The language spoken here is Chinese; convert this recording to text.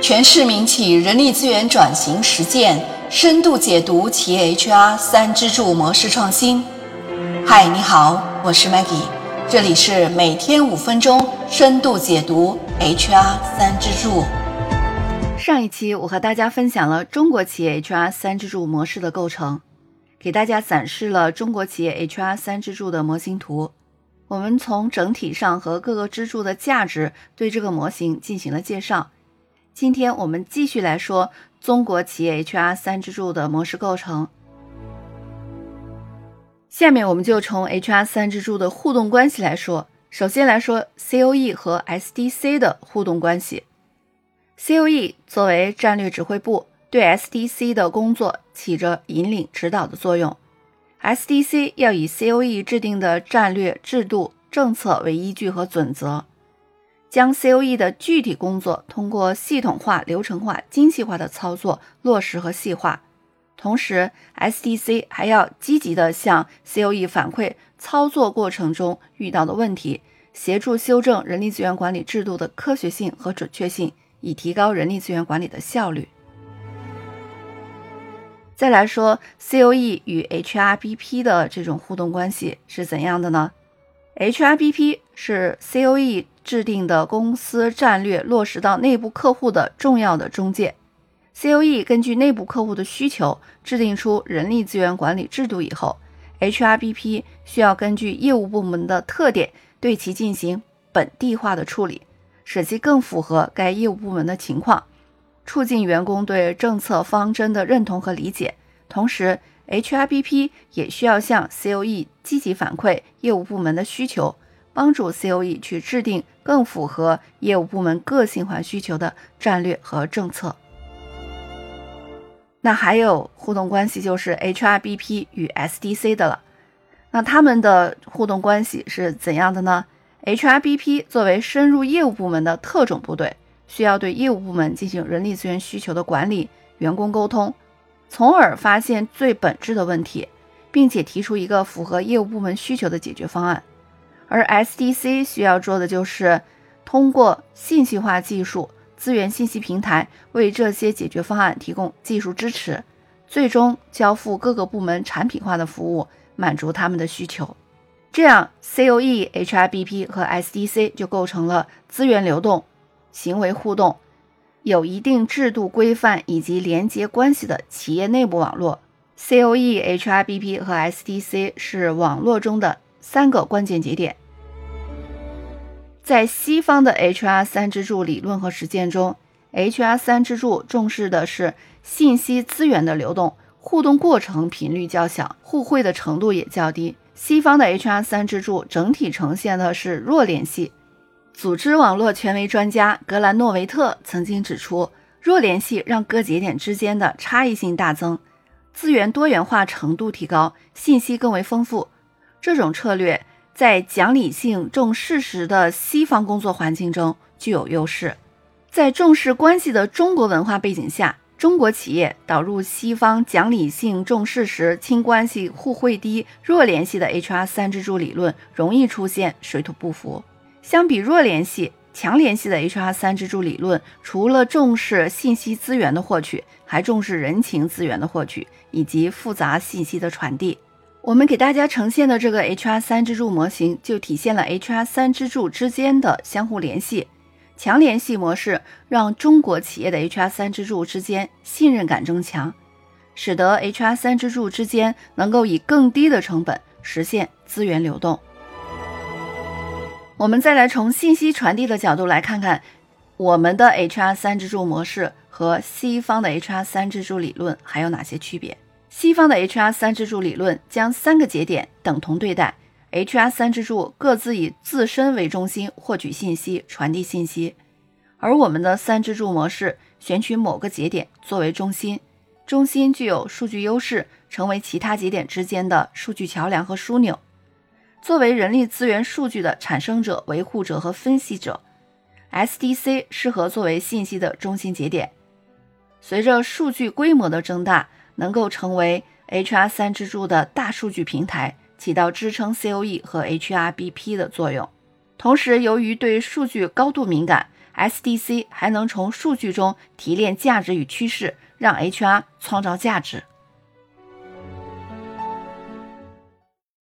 全市民企人力资源转型实践深度解读企业 HR 三支柱模式创新。嗨，你好，我是 Maggie，这里是每天五分钟深度解读 HR 三支柱。上一期我和大家分享了中国企业 HR 三支柱模式的构成，给大家展示了中国企业 HR 三支柱的模型图。我们从整体上和各个支柱的价值对这个模型进行了介绍。今天我们继续来说中国企业 HR 三支柱的模式构成。下面我们就从 HR 三支柱的互动关系来说。首先来说 COE 和 SDC 的互动关系。COE 作为战略指挥部，对 SDC 的工作起着引领指导的作用。SDC 要以 COE 制定的战略、制度、政策为依据和准则，将 COE 的具体工作通过系统化、流程化、精细化的操作落实和细化。同时，SDC 还要积极地向 COE 反馈操作过程中遇到的问题，协助修正人力资源管理制度的科学性和准确性，以提高人力资源管理的效率。再来说，COE 与 HRBP 的这种互动关系是怎样的呢？HRBP 是 COE 制定的公司战略落实到内部客户的重要的中介。COE 根据内部客户的需求制定出人力资源管理制度以后，HRBP 需要根据业务部门的特点对其进行本地化的处理，使其更符合该业务部门的情况。促进员工对政策方针的认同和理解，同时，HRBP 也需要向 COE 积极反馈业务部门的需求，帮助 COE 去制定更符合业务部门个性化需求的战略和政策。那还有互动关系就是 HRBP 与 SDC 的了。那他们的互动关系是怎样的呢？HRBP 作为深入业务部门的特种部队。需要对业务部门进行人力资源需求的管理、员工沟通，从而发现最本质的问题，并且提出一个符合业务部门需求的解决方案。而 SDC 需要做的就是通过信息化技术、资源信息平台为这些解决方案提供技术支持，最终交付各个部门产品化的服务，满足他们的需求。这样，COE、HRBP 和 SDC 就构成了资源流动。行为互动有一定制度规范以及连接关系的企业内部网络，COE、HRBP 和 SDC 是网络中的三个关键节点。在西方的 HR 三支柱理论和实践中，HR 三支柱重视的是信息资源的流动，互动过程频率较小，互惠的程度也较低。西方的 HR 三支柱整体呈现的是弱联系。组织网络权威专家格兰诺维特曾经指出，弱联系让各节点之间的差异性大增，资源多元化程度提高，信息更为丰富。这种策略在讲理性重事实的西方工作环境中具有优势。在重视关系的中国文化背景下，中国企业导入西方讲理性重事实、轻关系、互惠低、弱联系的 HR 三支柱理论，容易出现水土不服。相比弱联系、强联系的 HR 三支柱理论，除了重视信息资源的获取，还重视人情资源的获取以及复杂信息的传递。我们给大家呈现的这个 HR 三支柱模型，就体现了 HR 三支柱之间的相互联系。强联系模式让中国企业的 HR 三支柱之间信任感增强，使得 HR 三支柱之间能够以更低的成本实现资源流动。我们再来从信息传递的角度来看看，我们的 HR 三支柱模式和西方的 HR 三支柱理论还有哪些区别？西方的 HR 三支柱理论将三个节点等同对待，HR 三支柱各自以自身为中心获取信息、传递信息，而我们的三支柱模式选取某个节点作为中心，中心具有数据优势，成为其他节点之间的数据桥梁和枢纽。作为人力资源数据的产生者、维护者和分析者，SDC 适合作为信息的中心节点。随着数据规模的增大，能够成为 HR 三支柱的大数据平台，起到支撑 COE 和 HRBP 的作用。同时，由于对数据高度敏感 SDC 还能从数据中提炼价值与趋势，让 HR 创造价值。